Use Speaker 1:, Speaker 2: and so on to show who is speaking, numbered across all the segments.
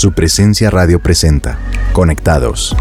Speaker 1: Su presencia radio presenta. Conectados.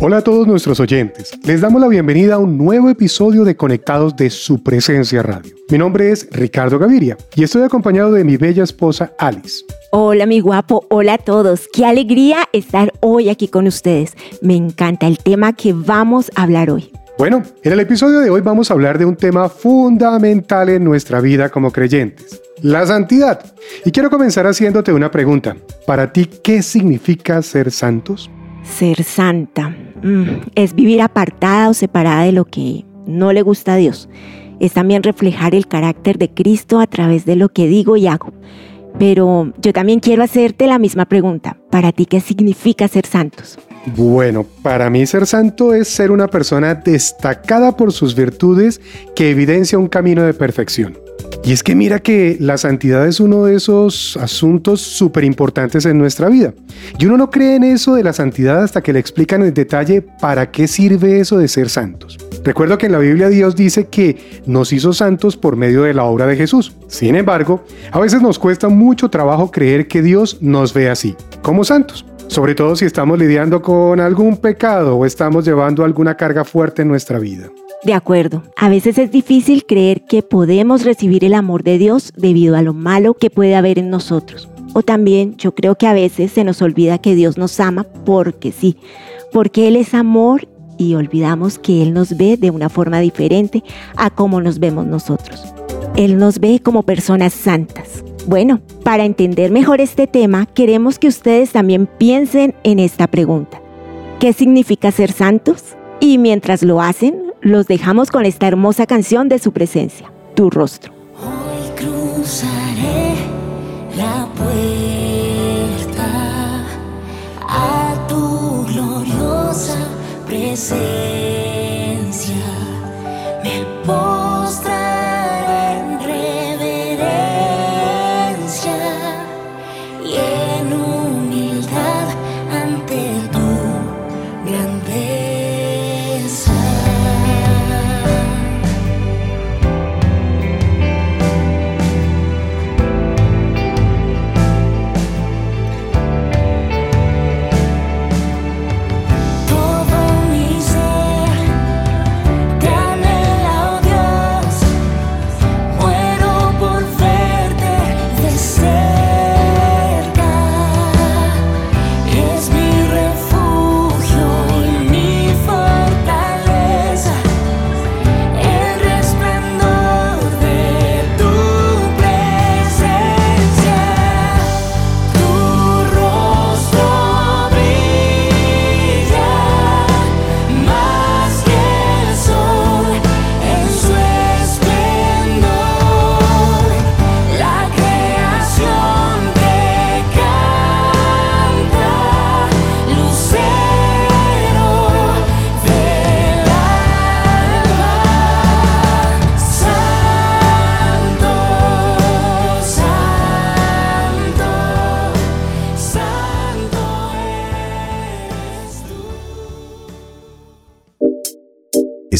Speaker 2: Hola a todos nuestros oyentes. Les damos la bienvenida a un nuevo episodio de Conectados de Su Presencia Radio. Mi nombre es Ricardo Gaviria y estoy acompañado de mi bella esposa Alice.
Speaker 3: Hola mi guapo, hola a todos. Qué alegría estar hoy aquí con ustedes. Me encanta el tema que vamos a hablar hoy.
Speaker 2: Bueno, en el episodio de hoy vamos a hablar de un tema fundamental en nuestra vida como creyentes, la santidad. Y quiero comenzar haciéndote una pregunta. Para ti, ¿qué significa ser santos?
Speaker 3: Ser santa mm, es vivir apartada o separada de lo que no le gusta a Dios. Es también reflejar el carácter de Cristo a través de lo que digo y hago. Pero yo también quiero hacerte la misma pregunta. ¿Para ti qué significa ser santos?
Speaker 2: Bueno, para mí ser santo es ser una persona destacada por sus virtudes que evidencia un camino de perfección. Y es que mira que la santidad es uno de esos asuntos súper importantes en nuestra vida. Y uno no cree en eso de la santidad hasta que le explican en detalle para qué sirve eso de ser santos. Recuerdo que en la Biblia Dios dice que nos hizo santos por medio de la obra de Jesús. Sin embargo, a veces nos cuesta mucho trabajo creer que Dios nos ve así, como santos sobre todo si estamos lidiando con algún pecado o estamos llevando alguna carga fuerte en nuestra vida.
Speaker 3: De acuerdo, a veces es difícil creer que podemos recibir el amor de Dios debido a lo malo que puede haber en nosotros. O también yo creo que a veces se nos olvida que Dios nos ama porque sí, porque Él es amor y olvidamos que Él nos ve de una forma diferente a como nos vemos nosotros. Él nos ve como personas santas, bueno, para entender mejor este tema, queremos que ustedes también piensen en esta pregunta. ¿Qué significa ser santos? Y mientras lo hacen, los dejamos con esta hermosa canción de su presencia, Tu rostro.
Speaker 4: Hoy cruzaré la puerta presencia.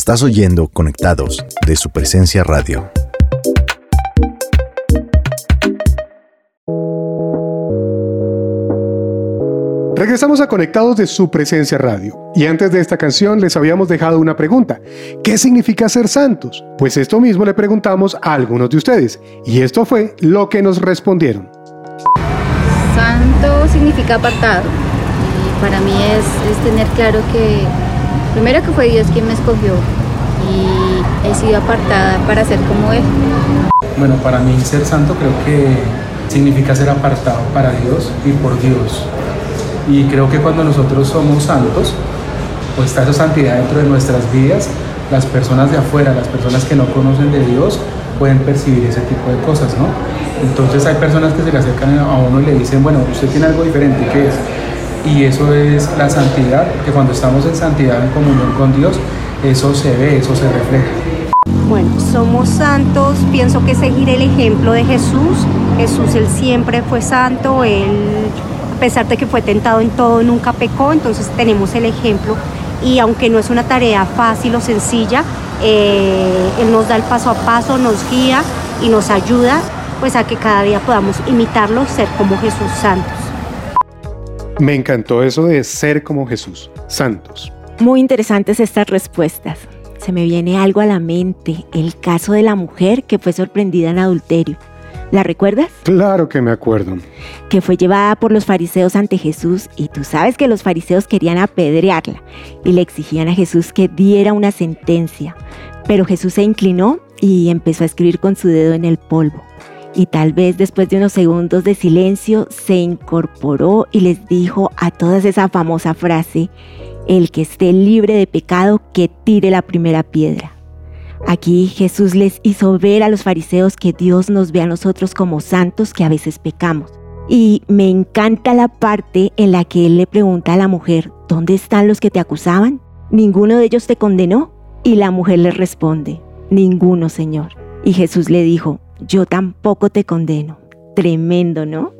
Speaker 1: Estás oyendo Conectados de su presencia radio.
Speaker 2: Regresamos a Conectados de su presencia radio. Y antes de esta canción les habíamos dejado una pregunta. ¿Qué significa ser santos? Pues esto mismo le preguntamos a algunos de ustedes. Y esto fue lo que nos respondieron.
Speaker 5: Santo significa apartado. Y para mí es, es tener claro que primero que fue Dios quien me escogió y he sido apartada para ser como Él.
Speaker 6: Bueno, para mí ser santo creo que significa ser apartado para Dios y por Dios. Y creo que cuando nosotros somos santos, pues está esa santidad dentro de nuestras vidas, las personas de afuera, las personas que no conocen de Dios, pueden percibir ese tipo de cosas, ¿no? Entonces hay personas que se le acercan a uno y le dicen, bueno, usted tiene algo diferente, ¿qué es? Y eso es la santidad, que cuando estamos en santidad, en comunión con Dios, eso se ve, eso se refleja.
Speaker 7: Bueno, somos santos, pienso que seguir el ejemplo de Jesús. Jesús, él siempre fue santo, él, a pesar de que fue tentado en todo, nunca pecó, entonces tenemos el ejemplo y aunque no es una tarea fácil o sencilla, eh, Él nos da el paso a paso, nos guía y nos ayuda pues a que cada día podamos imitarlo, ser como Jesús santos.
Speaker 2: Me encantó eso de ser como Jesús, santos.
Speaker 3: Muy interesantes estas respuestas. Se me viene algo a la mente, el caso de la mujer que fue sorprendida en adulterio. ¿La recuerdas?
Speaker 2: Claro que me acuerdo.
Speaker 3: Que fue llevada por los fariseos ante Jesús y tú sabes que los fariseos querían apedrearla y le exigían a Jesús que diera una sentencia. Pero Jesús se inclinó y empezó a escribir con su dedo en el polvo. Y tal vez después de unos segundos de silencio se incorporó y les dijo a todas esa famosa frase, el que esté libre de pecado, que tire la primera piedra. Aquí Jesús les hizo ver a los fariseos que Dios nos ve a nosotros como santos que a veces pecamos. Y me encanta la parte en la que él le pregunta a la mujer, ¿dónde están los que te acusaban? ¿Ninguno de ellos te condenó? Y la mujer le responde, ninguno, Señor. Y Jesús le dijo, yo tampoco te condeno. Tremendo, ¿no?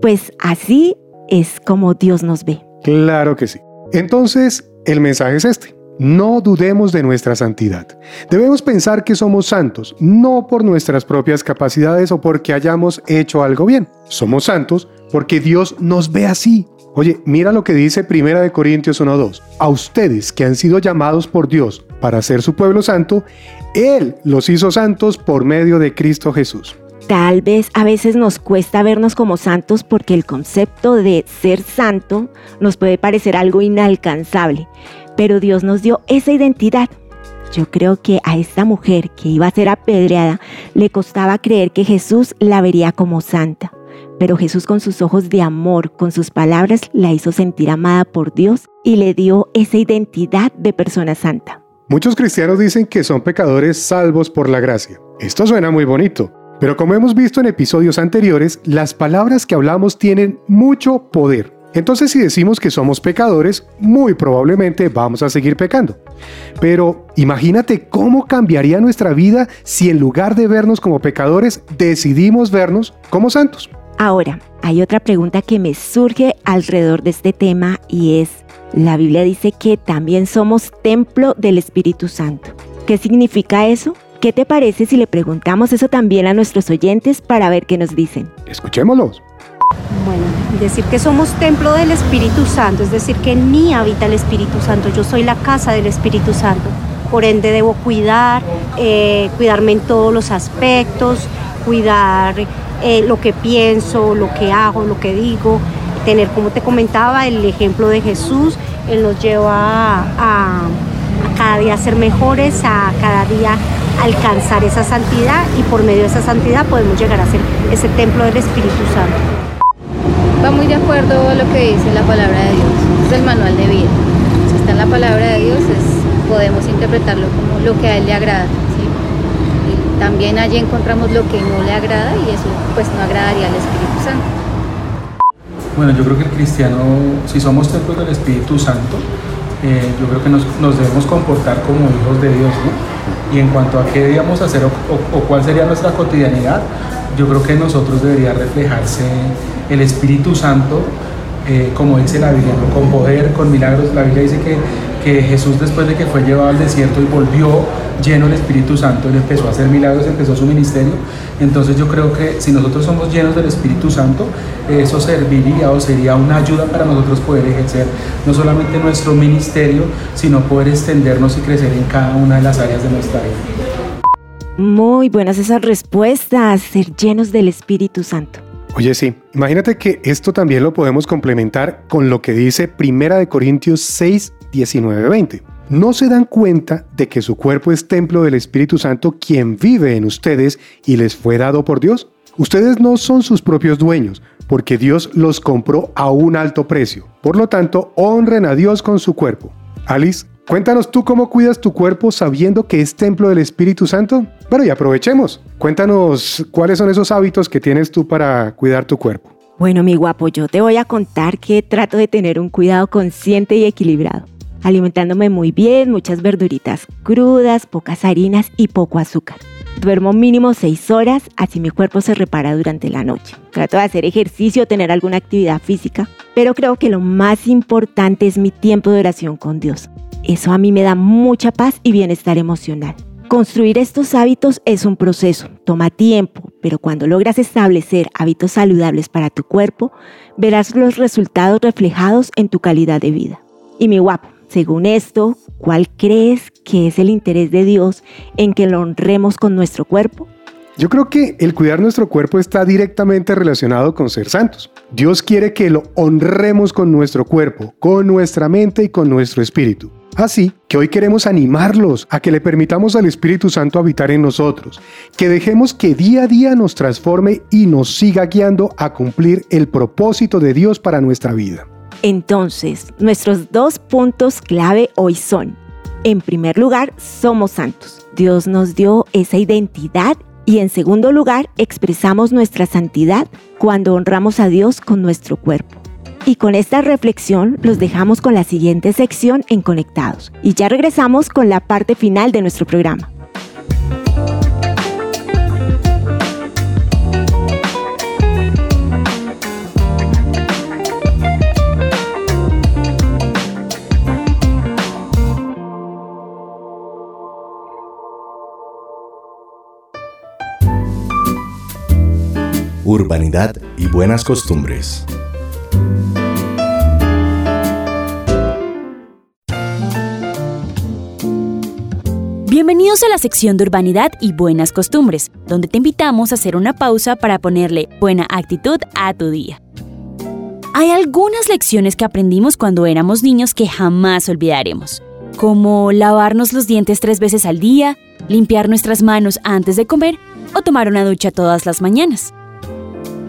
Speaker 3: Pues así es como Dios nos ve.
Speaker 2: Claro que sí. Entonces, el mensaje es este. No dudemos de nuestra santidad. Debemos pensar que somos santos, no por nuestras propias capacidades o porque hayamos hecho algo bien. Somos santos porque Dios nos ve así. Oye, mira lo que dice 1 Corintios 1.2. A ustedes que han sido llamados por Dios para ser su pueblo santo, Él los hizo santos por medio de Cristo Jesús.
Speaker 3: Tal vez a veces nos cuesta vernos como santos porque el concepto de ser santo nos puede parecer algo inalcanzable, pero Dios nos dio esa identidad. Yo creo que a esta mujer que iba a ser apedreada le costaba creer que Jesús la vería como santa, pero Jesús con sus ojos de amor, con sus palabras, la hizo sentir amada por Dios y le dio esa identidad de persona santa.
Speaker 2: Muchos cristianos dicen que son pecadores salvos por la gracia. Esto suena muy bonito, pero como hemos visto en episodios anteriores, las palabras que hablamos tienen mucho poder. Entonces si decimos que somos pecadores, muy probablemente vamos a seguir pecando. Pero imagínate cómo cambiaría nuestra vida si en lugar de vernos como pecadores, decidimos vernos como santos.
Speaker 3: Ahora, hay otra pregunta que me surge alrededor de este tema y es, la Biblia dice que también somos templo del Espíritu Santo. ¿Qué significa eso? ¿Qué te parece si le preguntamos eso también a nuestros oyentes para ver qué nos dicen?
Speaker 2: Escuchémoslos.
Speaker 7: Bueno, decir que somos templo del Espíritu Santo, es decir, que en mí habita el Espíritu Santo, yo soy la casa del Espíritu Santo, por ende debo cuidar, eh, cuidarme en todos los aspectos, cuidar eh, lo que pienso, lo que hago, lo que digo, tener, como te comentaba, el ejemplo de Jesús, Él nos lleva a, cada día ser mejores, a cada día alcanzar esa santidad y por medio de esa santidad podemos llegar a ser ese templo del Espíritu Santo
Speaker 5: va muy de acuerdo lo que dice la palabra de Dios. Es el manual de vida. Si está en la palabra de Dios, podemos interpretarlo como lo que a Él le agrada. Y también allí encontramos lo que no le agrada y eso pues no agradaría al Espíritu Santo.
Speaker 6: Bueno, yo creo que el cristiano, si somos templos del Espíritu Santo, eh, yo creo que nos, nos, debemos comportar como hijos de Dios, ¿no? Y en cuanto a qué debíamos hacer o, o, cuál sería nuestra cotidianidad, yo creo que en nosotros debería reflejarse el Espíritu Santo, eh, como dice la Biblia, con poder, con milagros. La Biblia dice que, que, Jesús después de que fue llevado al desierto y volvió lleno del Espíritu Santo, él empezó a hacer milagros, empezó su ministerio. Entonces yo creo que si nosotros somos llenos del Espíritu Santo, eso serviría o sería una ayuda para nosotros poder ejercer no solamente nuestro ministerio, sino poder extendernos y crecer en cada una de las áreas de nuestra vida.
Speaker 3: Muy buenas esas respuestas, ser llenos del Espíritu Santo.
Speaker 2: Oye, sí, imagínate que esto también lo podemos complementar con lo que dice Primera de Corintios 6, 19, 20. ¿No se dan cuenta de que su cuerpo es templo del Espíritu Santo quien vive en ustedes y les fue dado por Dios? Ustedes no son sus propios dueños, porque Dios los compró a un alto precio. Por lo tanto, honren a Dios con su cuerpo. Alice, Cuéntanos tú cómo cuidas tu cuerpo sabiendo que es templo del Espíritu Santo. Bueno, y aprovechemos. Cuéntanos cuáles son esos hábitos que tienes tú para cuidar tu cuerpo.
Speaker 3: Bueno, mi guapo, yo te voy a contar que trato de tener un cuidado consciente y equilibrado, alimentándome muy bien, muchas verduritas crudas, pocas harinas y poco azúcar. Duermo mínimo 6 horas, así mi cuerpo se repara durante la noche. Trato de hacer ejercicio, tener alguna actividad física, pero creo que lo más importante es mi tiempo de oración con Dios. Eso a mí me da mucha paz y bienestar emocional. Construir estos hábitos es un proceso, toma tiempo, pero cuando logras establecer hábitos saludables para tu cuerpo, verás los resultados reflejados en tu calidad de vida. Y mi guapo, según esto, ¿cuál crees que es el interés de Dios en que lo honremos con nuestro cuerpo?
Speaker 2: Yo creo que el cuidar nuestro cuerpo está directamente relacionado con ser santos. Dios quiere que lo honremos con nuestro cuerpo, con nuestra mente y con nuestro espíritu. Así que hoy queremos animarlos a que le permitamos al Espíritu Santo habitar en nosotros, que dejemos que día a día nos transforme y nos siga guiando a cumplir el propósito de Dios para nuestra vida.
Speaker 3: Entonces, nuestros dos puntos clave hoy son, en primer lugar, somos santos. Dios nos dio esa identidad y en segundo lugar, expresamos nuestra santidad cuando honramos a Dios con nuestro cuerpo. Y con esta reflexión los dejamos con la siguiente sección en Conectados. Y ya regresamos con la parte final de nuestro programa.
Speaker 1: Urbanidad y buenas costumbres.
Speaker 8: Bienvenidos a la sección de Urbanidad y Buenas Costumbres, donde te invitamos a hacer una pausa para ponerle buena actitud a tu día. Hay algunas lecciones que aprendimos cuando éramos niños que jamás olvidaremos, como lavarnos los dientes tres veces al día, limpiar nuestras manos antes de comer o tomar una ducha todas las mañanas.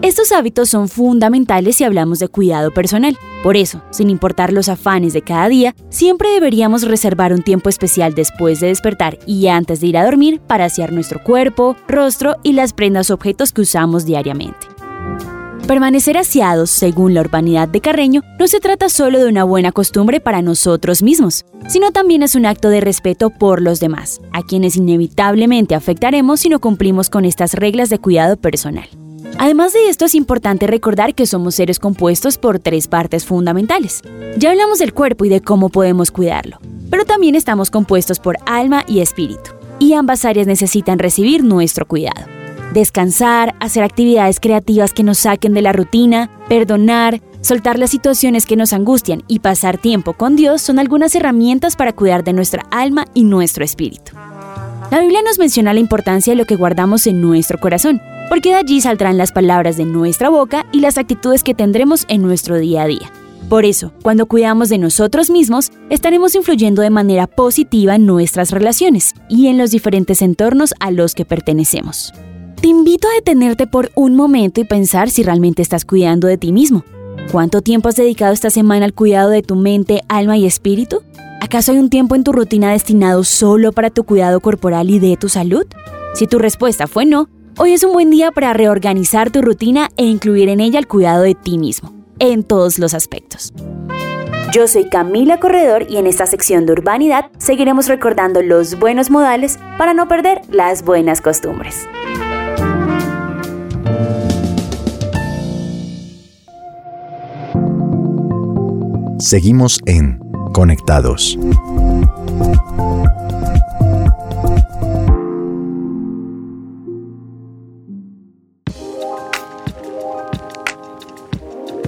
Speaker 8: Estos hábitos son fundamentales si hablamos de cuidado personal. Por eso, sin importar los afanes de cada día, siempre deberíamos reservar un tiempo especial después de despertar y antes de ir a dormir para asear nuestro cuerpo, rostro y las prendas o objetos que usamos diariamente. Permanecer aseados, según la urbanidad de Carreño, no se trata solo de una buena costumbre para nosotros mismos, sino también es un acto de respeto por los demás, a quienes inevitablemente afectaremos si no cumplimos con estas reglas de cuidado personal. Además de esto, es importante recordar que somos seres compuestos por tres partes fundamentales. Ya hablamos del cuerpo y de cómo podemos cuidarlo, pero también estamos compuestos por alma y espíritu, y ambas áreas necesitan recibir nuestro cuidado. Descansar, hacer actividades creativas que nos saquen de la rutina, perdonar, soltar las situaciones que nos angustian y pasar tiempo con Dios son algunas herramientas para cuidar de nuestra alma y nuestro espíritu. La Biblia nos menciona la importancia de lo que guardamos en nuestro corazón, porque de allí saldrán las palabras de nuestra boca y las actitudes que tendremos en nuestro día a día. Por eso, cuando cuidamos de nosotros mismos, estaremos influyendo de manera positiva en nuestras relaciones y en los diferentes entornos a los que pertenecemos. Te invito a detenerte por un momento y pensar si realmente estás cuidando de ti mismo. ¿Cuánto tiempo has dedicado esta semana al cuidado de tu mente, alma y espíritu? ¿Acaso hay un tiempo en tu rutina destinado solo para tu cuidado corporal y de tu salud? Si tu respuesta fue no, hoy es un buen día para reorganizar tu rutina e incluir en ella el cuidado de ti mismo, en todos los aspectos. Yo soy Camila Corredor y en esta sección de Urbanidad seguiremos recordando los buenos modales para no perder las buenas costumbres.
Speaker 1: Seguimos en Conectados.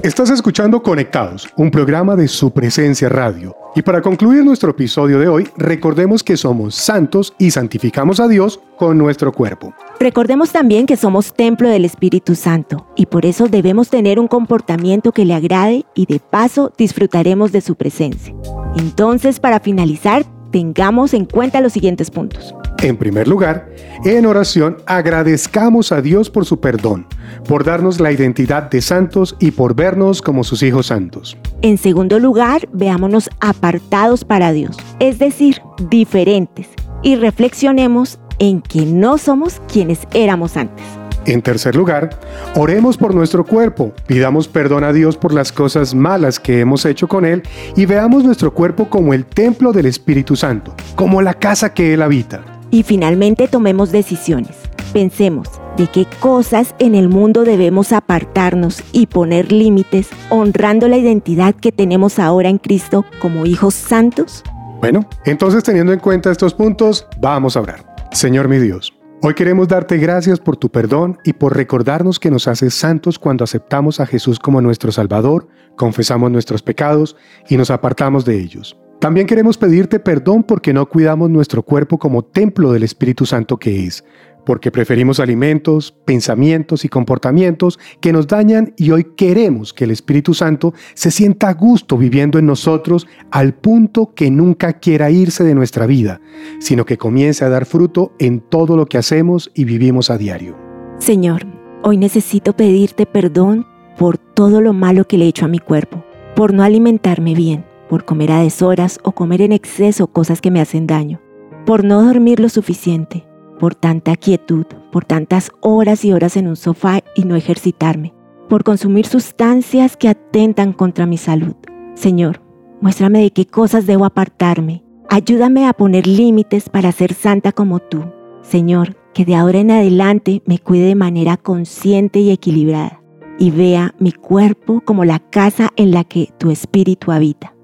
Speaker 2: Estás escuchando Conectados, un programa de su presencia radio. Y para concluir nuestro episodio de hoy, recordemos que somos santos y santificamos a Dios con nuestro cuerpo.
Speaker 3: Recordemos también que somos templo del Espíritu Santo y por eso debemos tener un comportamiento que le agrade y de paso disfrutaremos de su presencia. Entonces, para finalizar, tengamos en cuenta los siguientes puntos.
Speaker 2: En primer lugar, en oración agradezcamos a Dios por su perdón, por darnos la identidad de santos y por vernos como sus hijos santos.
Speaker 3: En segundo lugar, veámonos apartados para Dios, es decir, diferentes, y reflexionemos en que no somos quienes éramos antes.
Speaker 2: En tercer lugar, oremos por nuestro cuerpo, pidamos perdón a Dios por las cosas malas que hemos hecho con Él y veamos nuestro cuerpo como el templo del Espíritu Santo, como la casa que Él habita.
Speaker 3: Y finalmente tomemos decisiones. Pensemos de qué cosas en el mundo debemos apartarnos y poner límites honrando la identidad que tenemos ahora en Cristo como hijos santos.
Speaker 2: Bueno, entonces teniendo en cuenta estos puntos, vamos a orar. Señor mi Dios, hoy queremos darte gracias por tu perdón y por recordarnos que nos haces santos cuando aceptamos a Jesús como nuestro Salvador, confesamos nuestros pecados y nos apartamos de ellos. También queremos pedirte perdón porque no cuidamos nuestro cuerpo como templo del Espíritu Santo que es, porque preferimos alimentos, pensamientos y comportamientos que nos dañan y hoy queremos que el Espíritu Santo se sienta a gusto viviendo en nosotros al punto que nunca quiera irse de nuestra vida, sino que comience a dar fruto en todo lo que hacemos y vivimos a diario.
Speaker 9: Señor, hoy necesito pedirte perdón por todo lo malo que le he hecho a mi cuerpo, por no alimentarme bien, por comer a deshoras o comer en exceso cosas que me hacen daño, por no dormir lo suficiente, por tanta quietud, por tantas horas y horas en un sofá y no ejercitarme, por consumir sustancias que atentan contra mi salud. Señor, muéstrame de qué cosas debo apartarme. Ayúdame a poner límites para ser santa como tú. Señor, que de ahora en adelante me cuide de manera consciente y equilibrada y vea mi cuerpo como la casa en la que tu espíritu habita.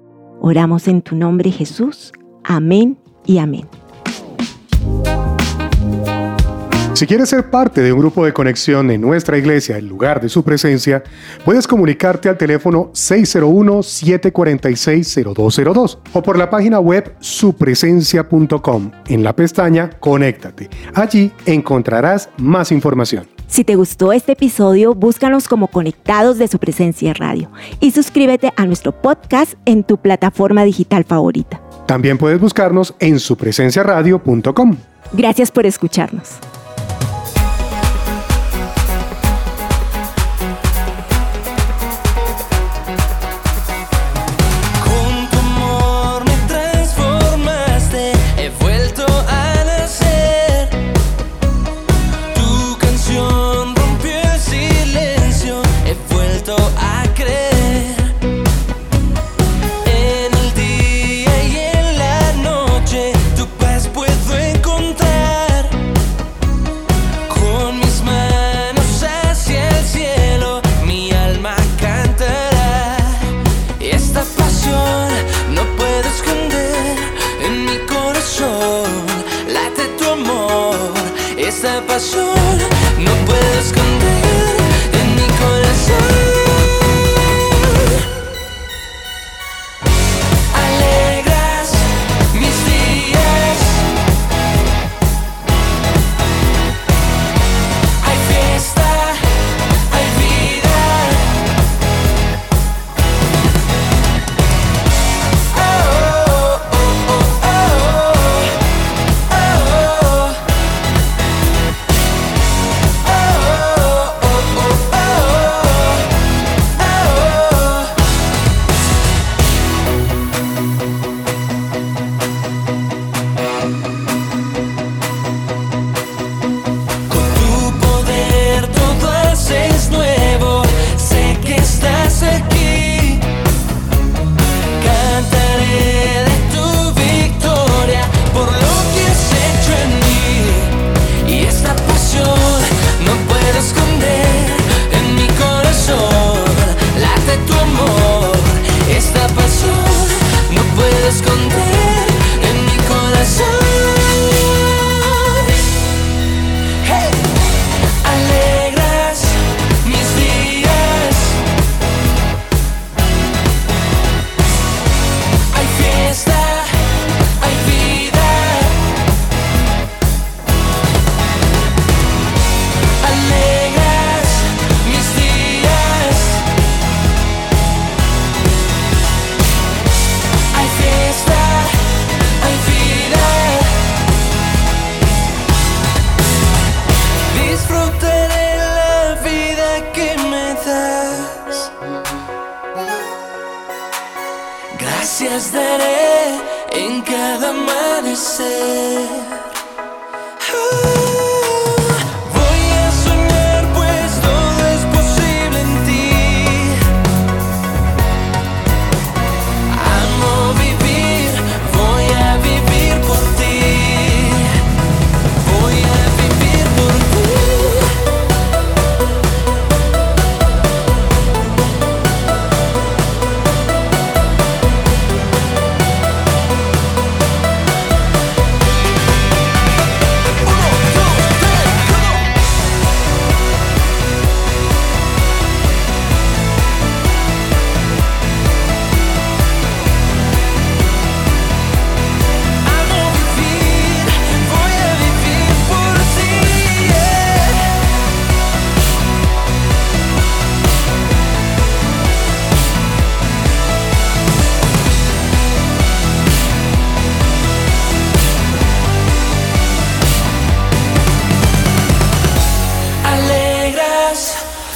Speaker 9: Oramos en tu nombre Jesús. Amén y amén.
Speaker 2: Si quieres ser parte de un grupo de conexión en nuestra iglesia en lugar de su presencia, puedes comunicarte al teléfono 601-746-0202 o por la página web supresencia.com en la pestaña Conéctate. Allí encontrarás más información.
Speaker 9: Si te gustó este episodio, búscanos como Conectados de su presencia radio y suscríbete a nuestro podcast en tu plataforma digital favorita.
Speaker 2: También puedes buscarnos en supresenciaradio.com.
Speaker 9: Gracias por escucharnos.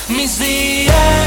Speaker 9: mis días.